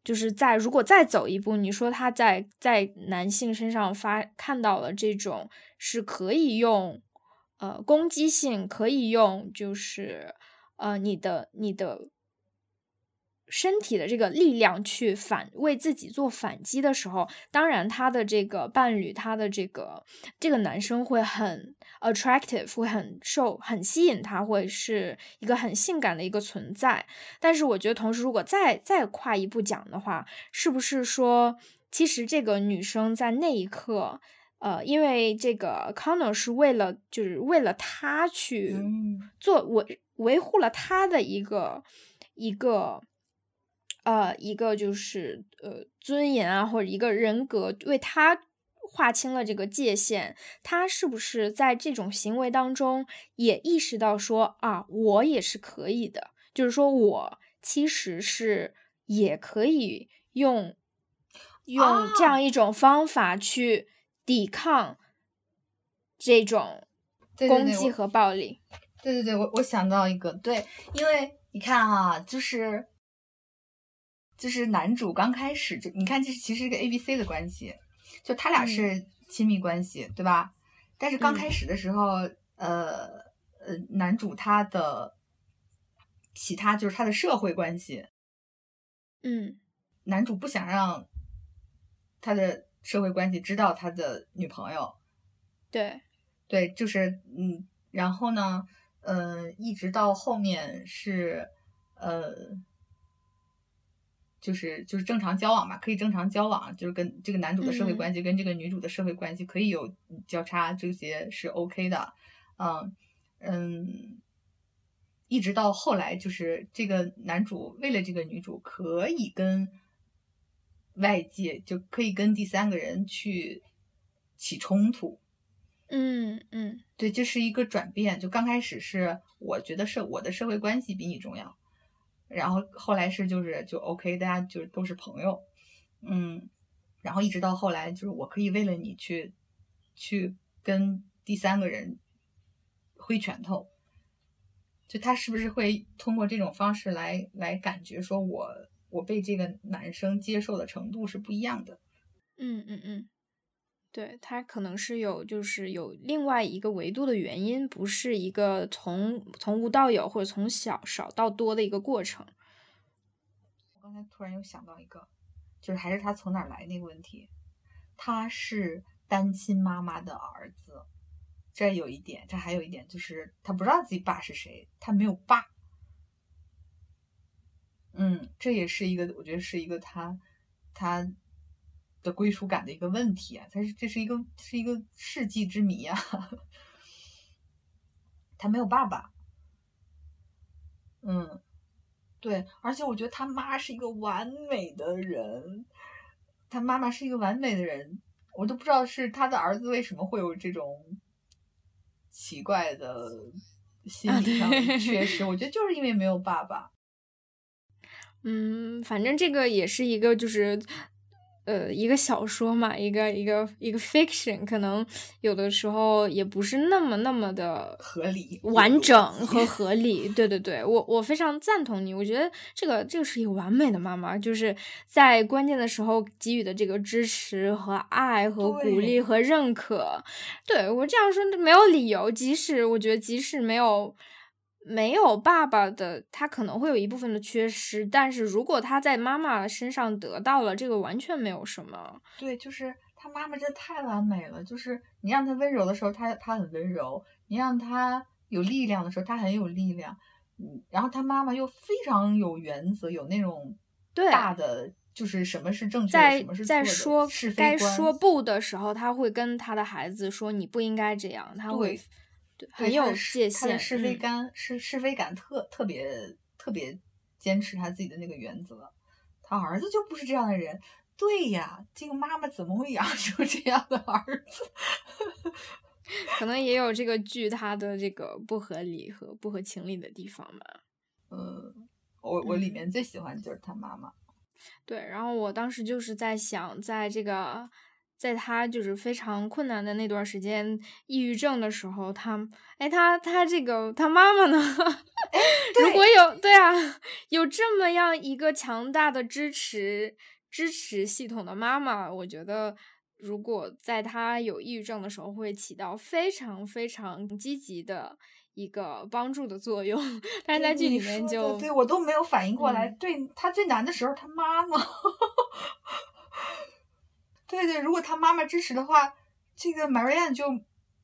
就是在如果再走一步，你说他在在男性身上发看到了这种是可以用，呃攻击性，可以用就是呃你的你的。身体的这个力量去反为自己做反击的时候，当然他的这个伴侣，他的这个这个男生会很 attractive，会很受很吸引他，会是一个很性感的一个存在。但是我觉得，同时如果再再跨一步讲的话，是不是说，其实这个女生在那一刻，呃，因为这个 Connor 是为了就是为了他去做维维护了他的一个一个。呃，一个就是呃尊严啊，或者一个人格为他划清了这个界限，他是不是在这种行为当中也意识到说啊，我也是可以的，就是说我其实是也可以用用这样一种方法去抵抗这种攻击和暴力。对对对，我我想到一个，对，因为你看哈，就是。就是男主刚开始就你看，这是其实是个 A B C 的关系，就他俩是亲密关系，对吧？但是刚开始的时候，呃呃，男主他的其他就是他的社会关系，嗯，男主不想让他的社会关系知道他的女朋友，对对，就是嗯，然后呢，呃，一直到后面是呃。就是就是正常交往嘛，可以正常交往，就是跟这个男主的社会关系跟这个女主的社会关系可以有交叉，这些是 OK 的，嗯嗯，一直到后来，就是这个男主为了这个女主可以跟外界，就可以跟第三个人去起冲突，嗯嗯，对，这是一个转变，就刚开始是我觉得是我的社会关系比你重要。然后后来是就是就 OK，大家就都是朋友，嗯，然后一直到后来就是我可以为了你去去跟第三个人挥拳头，就他是不是会通过这种方式来来感觉说我我被这个男生接受的程度是不一样的？嗯嗯嗯，对他可能是有，就是有另外一个维度的原因，不是一个从从无到有或者从小少到多的一个过程。我刚才突然又想到一个，就是还是他从哪儿来那个问题。他是单亲妈妈的儿子，这有一点，这还有一点就是他不知道自己爸是谁，他没有爸。嗯，这也是一个，我觉得是一个他他的归属感的一个问题啊，他是这是一个是一个世纪之谜啊，他没有爸爸。嗯，对，而且我觉得他妈是一个完美的人。他妈妈是一个完美的人，我都不知道是他的儿子为什么会有这种奇怪的心理上的缺失。我觉得就是因为没有爸爸。嗯，反正这个也是一个就是。呃，一个小说嘛，一个一个一个 fiction，可能有的时候也不是那么那么的合理、完整和 合理。对对对，我我非常赞同你，我觉得这个这个是一个完美的妈妈，就是在关键的时候给予的这个支持和爱和鼓励和认可。对我这样说没有理由，即使我觉得即使没有。没有爸爸的他可能会有一部分的缺失，但是如果他在妈妈身上得到了，这个完全没有什么。对，就是他妈妈真的太完美了。就是你让他温柔的时候，他他很温柔；你让他有力量的时候，他很有力量。嗯，然后他妈妈又非常有原则，有那种大的就是什么是正确，什么是错的。在说是非该说不的时候，他会跟他的孩子说：“你不应该这样。”他会。很有界限，是非感是是非感特特别特别坚持他自己的那个原则。他儿子就不是这样的人。对呀，这个妈妈怎么会养出这样的儿子？可能也有这个剧它的这个不合理和不合情理的地方吧。嗯，我我里面最喜欢的就是他妈妈。对，然后我当时就是在想，在这个。在他就是非常困难的那段时间，抑郁症的时候，他，哎，他他这个他妈妈呢？如果有对啊，有这么样一个强大的支持支持系统的妈妈，我觉得如果在他有抑郁症的时候，会起到非常非常积极的一个帮助的作用。但是在剧里面就对我都没有反应过来，对他最难的时候，他妈妈。对对，如果他妈妈支持的话，这个 Marianne 就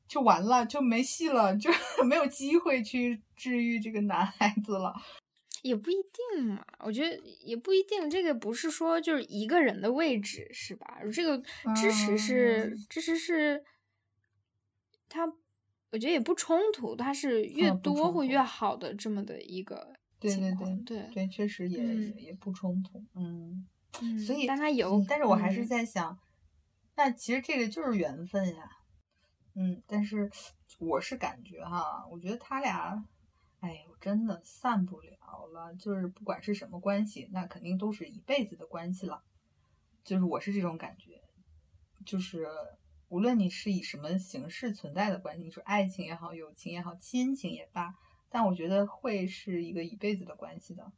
就完了，就没戏了，就 没有机会去治愈这个男孩子了。也不一定嘛，我觉得也不一定。这个不是说就是一个人的位置，是吧？这个支持是支持是，他我觉得也不冲突，他是越多会越好的这么的一个对对对对对，确实也也不冲突，嗯，所以但他有，但是我还是在想。那其实这个就是缘分呀，嗯，但是我是感觉哈，我觉得他俩，哎呦，真的散不了了。就是不管是什么关系，那肯定都是一辈子的关系了。就是我是这种感觉，就是无论你是以什么形式存在的关系，你说爱情也好，友情也好，亲情也罢，但我觉得会是一个一辈子的关系的。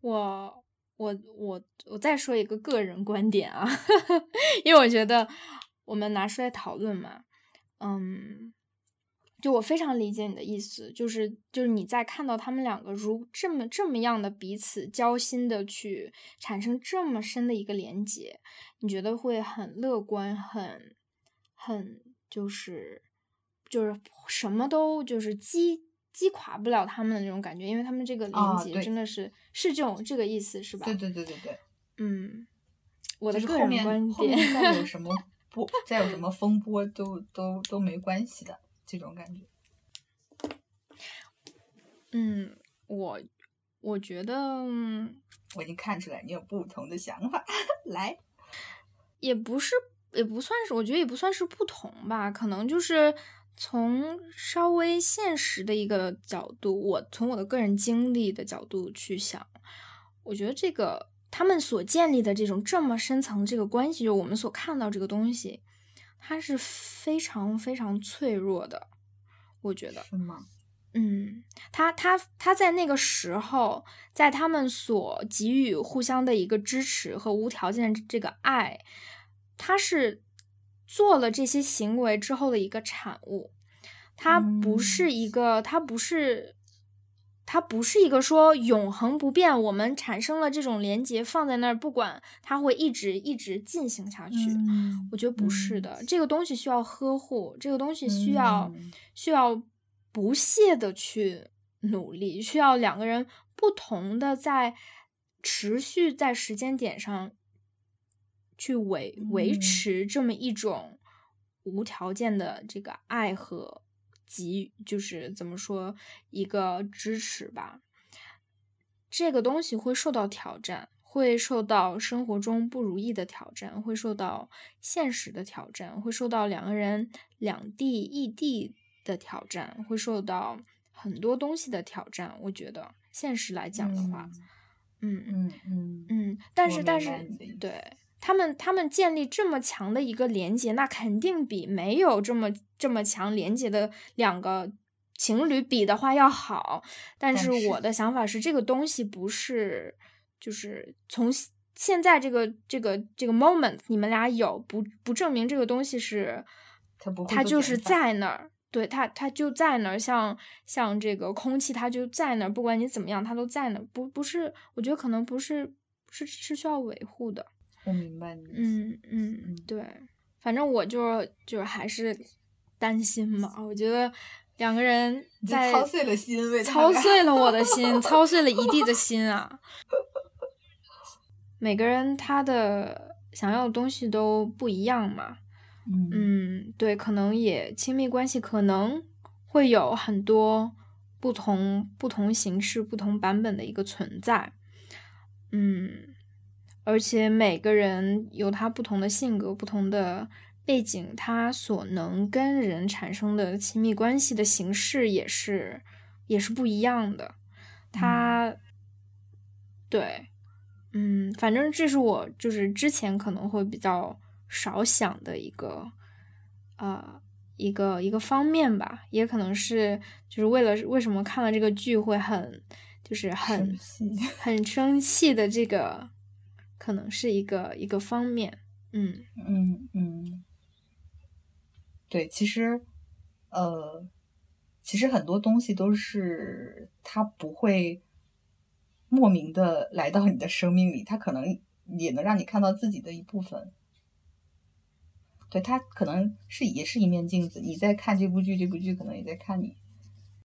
我。我我我再说一个个人观点啊，因为我觉得我们拿出来讨论嘛，嗯，就我非常理解你的意思，就是就是你在看到他们两个如这么这么样的彼此交心的去产生这么深的一个连接，你觉得会很乐观，很很就是就是什么都就是积。击垮不了他们的那种感觉，因为他们这个连接真的是是这种这个意思，是吧？对对对对对，嗯，我的个人观点，再有 什么波，再有什么风波都都都没关系的这种感觉。嗯，我我觉得我已经看出来你有不同的想法，来，也不是也不算是，我觉得也不算是不同吧，可能就是。从稍微现实的一个角度，我从我的个人经历的角度去想，我觉得这个他们所建立的这种这么深层这个关系，就我们所看到这个东西，它是非常非常脆弱的。我觉得是吗？嗯，他他他在那个时候，在他们所给予互相的一个支持和无条件这个爱，他是。做了这些行为之后的一个产物。它不是一个，它不是，它不是一个说永恒不变。我们产生了这种连接放在那儿，不管它会一直一直进行下去。我觉得不是的，这个东西需要呵护，这个东西需要需要不懈的去努力，需要两个人不同的在持续在时间点上去维维持这么一种无条件的这个爱和。给予就是怎么说一个支持吧，这个东西会受到挑战，会受到生活中不如意的挑战，会受到现实的挑战，会受到两个人两地异地的挑战，会受到很多东西的挑战。我觉得现实来讲的话，嗯嗯嗯嗯，但是但是对。他们他们建立这么强的一个连接，那肯定比没有这么这么强连接的两个情侣比的话要好。但是我的想法是，这个东西不是就是从现在这个这个这个 moment 你们俩有不不证明这个东西是它不它就是在那儿，对它它就在那儿，像像这个空气它就在那儿，不管你怎么样它都在那儿，不不是我觉得可能不是是是需要维护的。我明白你。嗯嗯，对，反正我就就是还是担心嘛。我觉得两个人在操碎了心，为操碎了我的心，操碎了一地的心啊。每个人他的想要的东西都不一样嘛。嗯，对，可能也亲密关系可能会有很多不同不同形式、不同版本的一个存在。嗯。而且每个人有他不同的性格、不同的背景，他所能跟人产生的亲密关系的形式也是也是不一样的。他，对，嗯，反正这是我就是之前可能会比较少想的一个，呃，一个一个方面吧。也可能是就是为了为什么看了这个剧会很就是很 很生气的这个。可能是一个一个方面，嗯嗯嗯，对，其实，呃，其实很多东西都是它不会莫名的来到你的生命里，它可能也能让你看到自己的一部分。对，它可能是也是一面镜子，你在看这部剧，这部剧可能也在看你。